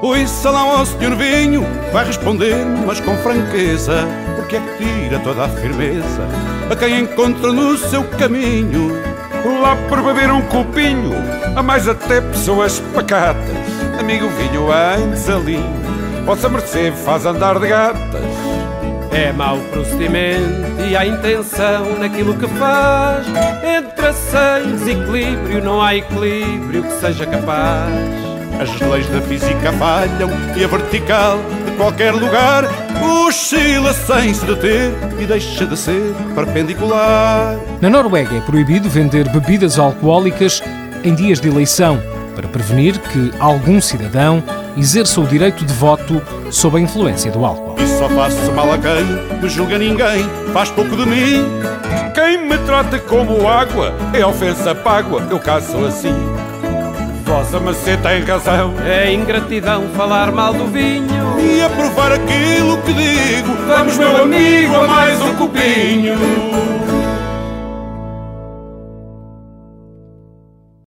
Ouça lá ao senhor vinho, vai responder mas com franqueza, porque é que tira toda a firmeza a quem encontra no seu caminho. Lá por beber um copinho, a mais até pessoas pacatas. Amigo vinho em desalinho, vossa mercê faz andar de gatas. É mau procedimento e há intenção naquilo que faz. Entra sem desequilíbrio, não há equilíbrio que seja capaz. As leis da física falham e a vertical de qualquer lugar oscila sem se deter e deixa de ser perpendicular. Na Noruega é proibido vender bebidas alcoólicas em dias de eleição para prevenir que algum cidadão exerça o direito de voto sob a influência do álcool. E só faço mal a quem me julga ninguém, faz pouco de mim. Quem me trata como água é ofensa págua, eu caso assim. Vossa Mercê tem razão. É ingratidão falar mal do vinho e aprovar aquilo que digo. Vamos, meu amigo, a mais um copinho.